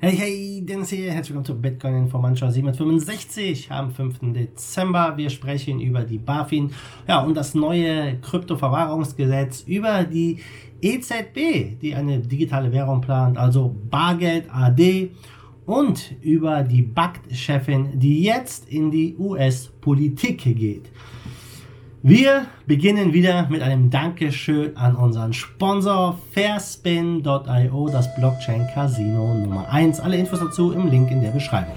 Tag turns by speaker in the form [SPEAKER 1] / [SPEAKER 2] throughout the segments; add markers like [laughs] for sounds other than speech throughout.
[SPEAKER 1] Hey, hey, Dennis hier. Herzlich willkommen zu Bitcoin Informantia 765 am 5. Dezember. Wir sprechen über die BaFin ja, und das neue Kryptoverwahrungsgesetz, über die EZB, die eine digitale Währung plant, also Bargeld AD und über die BACT-Chefin, die jetzt in die US-Politik geht. Wir beginnen wieder mit einem Dankeschön an unseren Sponsor Fairspin.io, das Blockchain Casino Nummer 1. Alle Infos dazu im Link in der Beschreibung.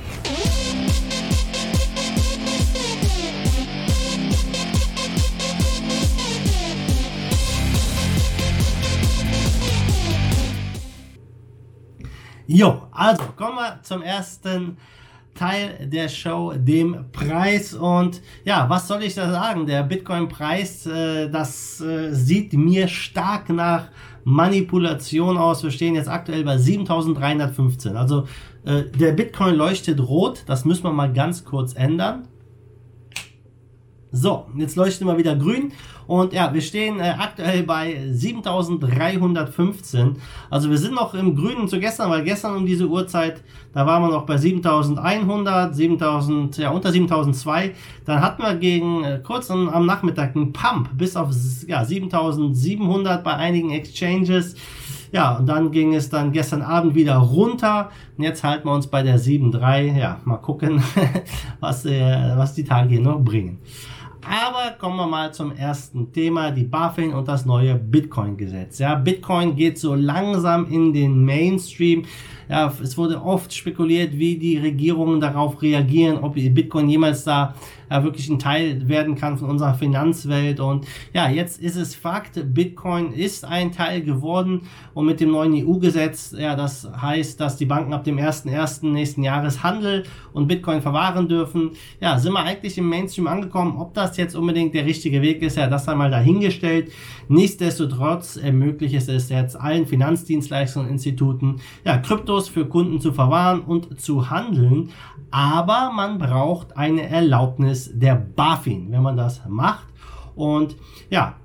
[SPEAKER 1] Jo, also kommen wir zum ersten Teil der Show, dem Preis. Und ja, was soll ich da sagen? Der Bitcoin-Preis, äh, das äh, sieht mir stark nach Manipulation aus. Wir stehen jetzt aktuell bei 7315. Also äh, der Bitcoin leuchtet rot. Das müssen wir mal ganz kurz ändern. So, jetzt leuchtet mal wieder grün. Und ja, wir stehen äh, aktuell bei 7315. Also wir sind noch im Grünen zu gestern, weil gestern um diese Uhrzeit, da waren wir noch bei 7100, 7000, ja, unter 7002. Dann hatten wir gegen äh, kurz am Nachmittag einen Pump bis auf ja, 7700 bei einigen Exchanges. Ja, und dann ging es dann gestern Abend wieder runter. Und jetzt halten wir uns bei der 7.3. Ja, mal gucken, [laughs] was, äh, was die Tage hier noch bringen. Aber kommen wir mal zum ersten Thema, die BaFin und das neue Bitcoin-Gesetz. Ja, Bitcoin geht so langsam in den Mainstream. Ja, es wurde oft spekuliert, wie die Regierungen darauf reagieren, ob Bitcoin jemals da ja, wirklich ein Teil werden kann von unserer Finanzwelt. Und ja, jetzt ist es Fakt, Bitcoin ist ein Teil geworden und mit dem neuen EU-Gesetz, ja, das heißt, dass die Banken ab dem 1.1. nächsten Jahres Handel und Bitcoin verwahren dürfen. Ja, sind wir eigentlich im Mainstream angekommen. Ob das jetzt unbedingt der richtige Weg ist, ja, das einmal dahingestellt. Nichtsdestotrotz ermöglicht es jetzt allen Finanzdienstleistungen und Instituten, ja, Kryptos für Kunden zu verwahren und zu handeln. Aber man braucht eine Erlaubnis der BaFin, wenn man das macht. Und ja,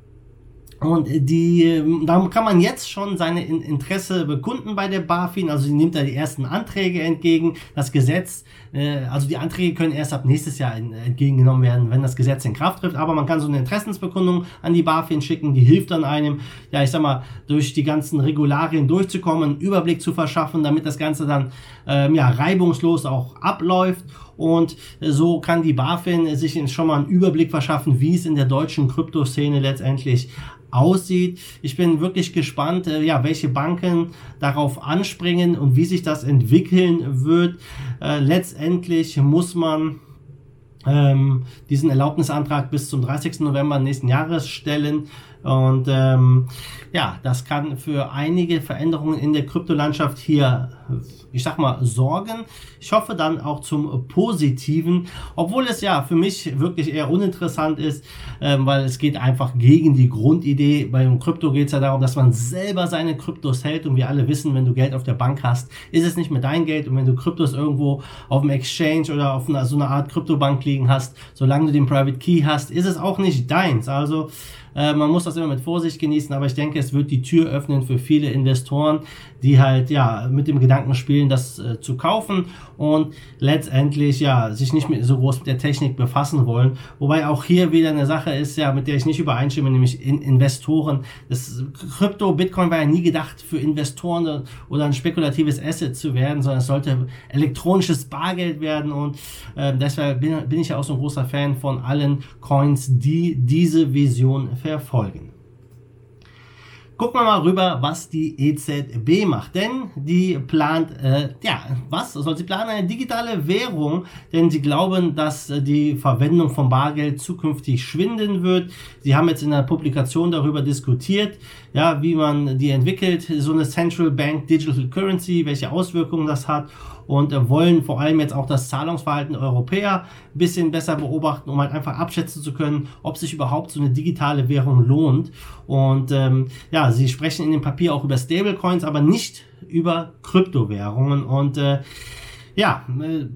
[SPEAKER 1] und die, da kann man jetzt schon seine Interesse bekunden bei der BaFin. Also sie nimmt da die ersten Anträge entgegen. Das Gesetz, äh, also die Anträge können erst ab nächstes Jahr entgegengenommen werden, wenn das Gesetz in Kraft trifft. Aber man kann so eine Interessensbekundung an die BaFin schicken. Die hilft dann einem, ja, ich sag mal, durch die ganzen Regularien durchzukommen, einen Überblick zu verschaffen, damit das Ganze dann ähm, ja reibungslos auch abläuft. Und so kann die BaFin sich schon mal einen Überblick verschaffen, wie es in der deutschen Kryptoszene letztendlich aussieht. Ich bin wirklich gespannt, äh, ja, welche Banken darauf anspringen und wie sich das entwickeln wird. Äh, letztendlich muss man ähm, diesen Erlaubnisantrag bis zum 30. November nächsten Jahres stellen. Und ähm, ja, das kann für einige Veränderungen in der Kryptolandschaft hier, ich sag mal, sorgen. Ich hoffe dann auch zum Positiven, obwohl es ja für mich wirklich eher uninteressant ist, ähm, weil es geht einfach gegen die Grundidee. Beim Krypto geht es ja darum, dass man selber seine Kryptos hält und wir alle wissen, wenn du Geld auf der Bank hast, ist es nicht mehr dein Geld und wenn du Kryptos irgendwo auf dem Exchange oder auf einer, so einer Art Kryptobank liegen hast, solange du den Private Key hast, ist es auch nicht deins. Also äh, man muss das immer mit Vorsicht genießen, aber ich denke, es wird die Tür öffnen für viele Investoren, die halt ja mit dem Gedanken spielen, das äh, zu kaufen und letztendlich ja sich nicht mit, so groß mit der Technik befassen wollen. Wobei auch hier wieder eine Sache ist, ja, mit der ich nicht übereinstimme, nämlich in Investoren. Das Krypto, Bitcoin war ja nie gedacht für Investoren oder ein spekulatives Asset zu werden, sondern es sollte elektronisches Bargeld werden und äh, deshalb bin, bin ich ja auch so ein großer Fan von allen Coins, die diese Vision. Gucken wir mal rüber, was die EZB macht. Denn die plant, äh, ja, was soll sie planen? Eine digitale Währung, denn sie glauben, dass äh, die Verwendung von Bargeld zukünftig schwinden wird. Sie haben jetzt in der Publikation darüber diskutiert, ja, wie man die entwickelt, so eine Central Bank Digital Currency, welche Auswirkungen das hat und äh, wollen vor allem jetzt auch das Zahlungsverhalten der Europäer ein bisschen besser beobachten, um halt einfach abschätzen zu können, ob sich überhaupt so eine digitale Währung lohnt. Und ähm, ja, sie sprechen in dem Papier auch über Stablecoins, aber nicht über Kryptowährungen. Und äh, ja, äh,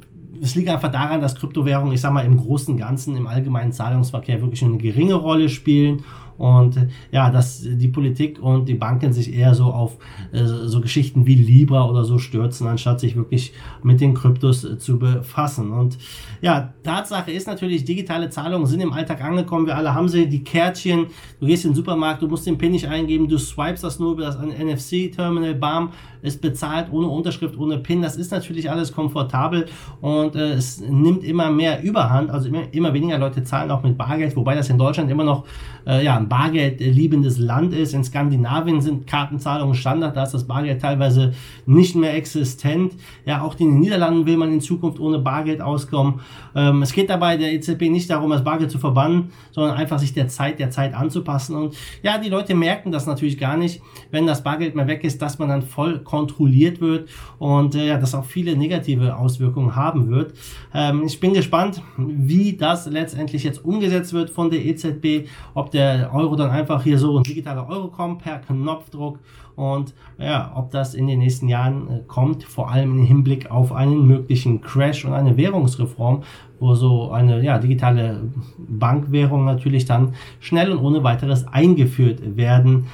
[SPEAKER 1] es liegt einfach daran, dass Kryptowährungen, ich sag mal, im großen Ganzen, im allgemeinen Zahlungsverkehr wirklich eine geringe Rolle spielen Und äh, ja, dass die Politik und die Banken sich eher so auf äh, so Geschichten wie Libra oder so stürzen, anstatt sich wirklich mit den Kryptos äh, zu befassen. Und ja, Tatsache ist natürlich, digitale Zahlungen sind im Alltag angekommen. Wir alle haben sie, die Kärtchen. Du gehst in den Supermarkt, du musst den PIN nicht eingeben, du swipes das nur über das NFC-Terminal, bam, ist bezahlt ohne Unterschrift, ohne PIN. Das ist natürlich alles komfortabel und äh, es nimmt immer mehr Überhand. Also immer, immer weniger Leute zahlen auch mit Bargeld, wobei das in Deutschland immer noch äh, ja, bargeldliebendes Land ist. In Skandinavien sind Kartenzahlungen Standard, da ist das Bargeld teilweise nicht mehr existent. Ja, auch in den Niederlanden will man in Zukunft ohne Bargeld auskommen. Ähm, es geht dabei der EZB nicht darum, das Bargeld zu verbannen, sondern einfach sich der Zeit der Zeit anzupassen. Und ja, die Leute merken das natürlich gar nicht, wenn das Bargeld mehr weg ist, dass man dann voll kontrolliert wird und äh, ja, das auch viele negative Auswirkungen haben wird. Ähm, ich bin gespannt, wie das letztendlich jetzt umgesetzt wird von der EZB, ob der Euro dann einfach hier so ein digitaler Euro kommt per Knopfdruck und ja, ob das in den nächsten Jahren äh, kommt, vor allem im Hinblick auf einen möglichen Crash und eine Währungsreform, wo so eine ja, digitale Bankwährung natürlich dann schnell und ohne weiteres eingeführt werden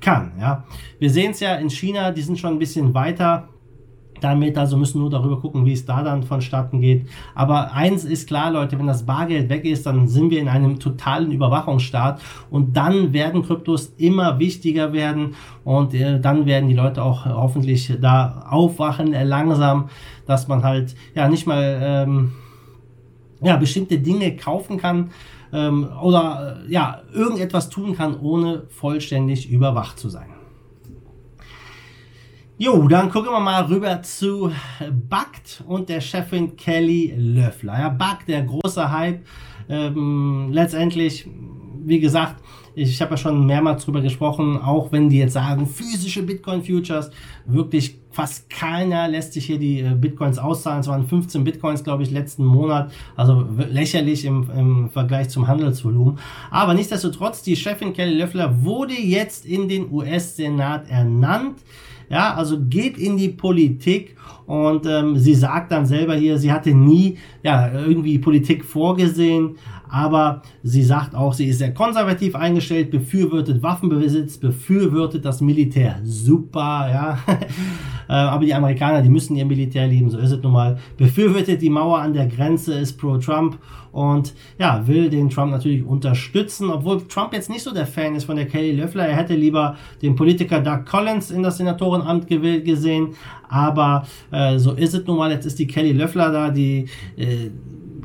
[SPEAKER 1] kann. Ja. Wir sehen es ja in China, die sind schon ein bisschen weiter damit, also müssen nur darüber gucken, wie es da dann vonstatten geht. Aber eins ist klar, Leute, wenn das Bargeld weg ist, dann sind wir in einem totalen Überwachungsstaat und dann werden Kryptos immer wichtiger werden und äh, dann werden die Leute auch hoffentlich da aufwachen, äh, langsam, dass man halt ja nicht mal ähm, ja, bestimmte Dinge kaufen kann, ähm, oder äh, ja, irgendetwas tun kann, ohne vollständig überwacht zu sein. Jo, dann gucken wir mal rüber zu Bakt und der Chefin Kelly Löffler. Ja, Bakt, der große Hype. Ähm, letztendlich, wie gesagt, ich habe ja schon mehrmals drüber gesprochen, auch wenn die jetzt sagen, physische Bitcoin-Futures, wirklich fast keiner lässt sich hier die äh, Bitcoins auszahlen. Es waren 15 Bitcoins, glaube ich, letzten Monat, also lächerlich im, im Vergleich zum Handelsvolumen. Aber nichtsdestotrotz, die Chefin Kelly Löffler wurde jetzt in den US-Senat ernannt. Ja, also geht in die Politik und ähm, sie sagt dann selber hier, sie hatte nie ja irgendwie Politik vorgesehen, aber sie sagt auch, sie ist sehr konservativ eingestellt, befürwortet Waffenbesitz, befürwortet das Militär. Super, ja. [laughs] Äh, aber die Amerikaner, die müssen ihr Militär lieben, so ist es nun mal. Befürwortet die Mauer an der Grenze, ist pro Trump und ja, will den Trump natürlich unterstützen, obwohl Trump jetzt nicht so der Fan ist von der Kelly Löffler. Er hätte lieber den Politiker Doug Collins in das Senatorenamt gewählt gesehen, aber äh, so ist es nun mal. Jetzt ist die Kelly Löffler da, die äh,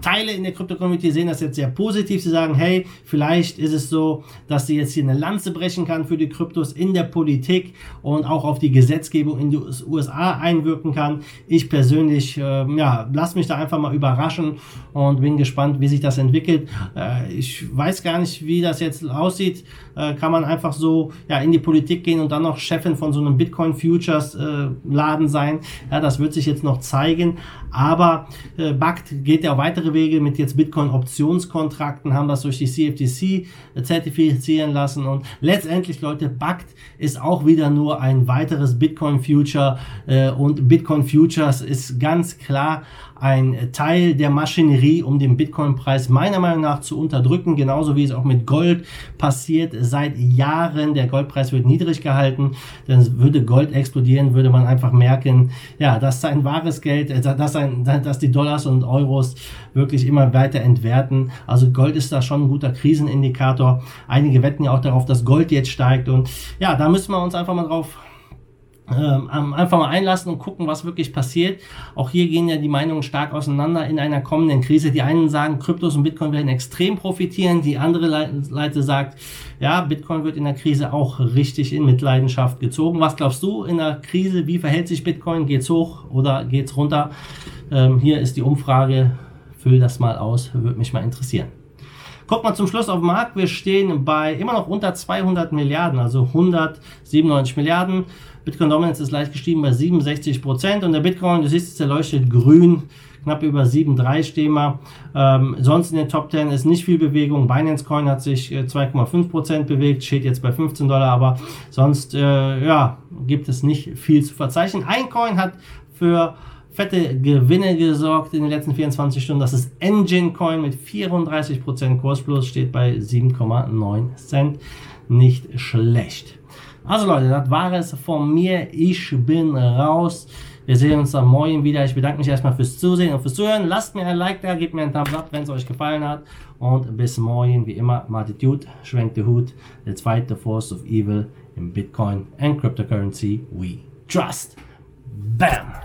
[SPEAKER 1] Teile in der Krypto-Community sehen das jetzt sehr positiv. Sie sagen, hey, vielleicht ist es so, dass sie jetzt hier eine Lanze brechen kann für die Kryptos in der Politik und auch auf die Gesetzgebung in die USA einwirken kann. Ich persönlich, äh, ja, lass mich da einfach mal überraschen und bin gespannt, wie sich das entwickelt. Äh, ich weiß gar nicht, wie das jetzt aussieht. Äh, kann man einfach so ja, in die Politik gehen und dann noch Chefin von so einem Bitcoin Futures äh, Laden sein. Ja, das wird sich jetzt noch zeigen. Aber äh, BACT geht ja weitere Wege mit jetzt Bitcoin-Optionskontrakten, haben das durch die CFTC zertifizieren lassen. Und letztendlich, Leute, BACT ist auch wieder nur ein weiteres Bitcoin-Future äh, und Bitcoin Futures ist ganz klar ein Teil der Maschinerie, um den Bitcoin-Preis meiner Meinung nach zu unterdrücken, genauso wie es auch mit Gold passiert seit Jahren. Der Goldpreis wird niedrig gehalten, dann würde Gold explodieren, würde man einfach merken, ja, dass sein wahres Geld, äh, dass, ein, dass die Dollars und Euros wirklich immer weiter entwerten. Also Gold ist da schon ein guter Krisenindikator. Einige wetten ja auch darauf, dass Gold jetzt steigt und ja, da müssen wir uns einfach mal drauf ähm, einfach mal einlassen und gucken, was wirklich passiert. Auch hier gehen ja die Meinungen stark auseinander in einer kommenden Krise. Die einen sagen, Kryptos und Bitcoin werden extrem profitieren. Die andere Seite sagt, ja, Bitcoin wird in der Krise auch richtig in Mitleidenschaft gezogen. Was glaubst du in der Krise? Wie verhält sich Bitcoin? Geht's hoch oder geht's runter? Ähm, hier ist die Umfrage. Füll das mal aus. Würde mich mal interessieren. Guck mal zum Schluss auf den Markt. Wir stehen bei immer noch unter 200 Milliarden, also 197 Milliarden. Bitcoin Dominance ist leicht gestiegen bei 67 Prozent und der Bitcoin, du siehst, er leuchtet grün, knapp über 7,3 stehen wir. Ähm, sonst in den Top 10 ist nicht viel Bewegung. Binance Coin hat sich 2,5 äh, Prozent bewegt, steht jetzt bei 15 Dollar, aber sonst äh, ja, gibt es nicht viel zu verzeichnen. Ein Coin hat für fette Gewinne gesorgt in den letzten 24 Stunden. Das ist Engine Coin mit 34% Kursplus, steht bei 7,9 Cent. Nicht schlecht. Also Leute, das war es von mir. Ich bin raus. Wir sehen uns dann morgen wieder. Ich bedanke mich erstmal fürs Zusehen und fürs Zuhören. Lasst mir ein Like da, gebt mir einen Thumbs up, wenn es euch gefallen hat. Und bis morgen, wie immer, Martitude, schwenkt den Hut. Fight the force of evil in Bitcoin and cryptocurrency we trust. Bam!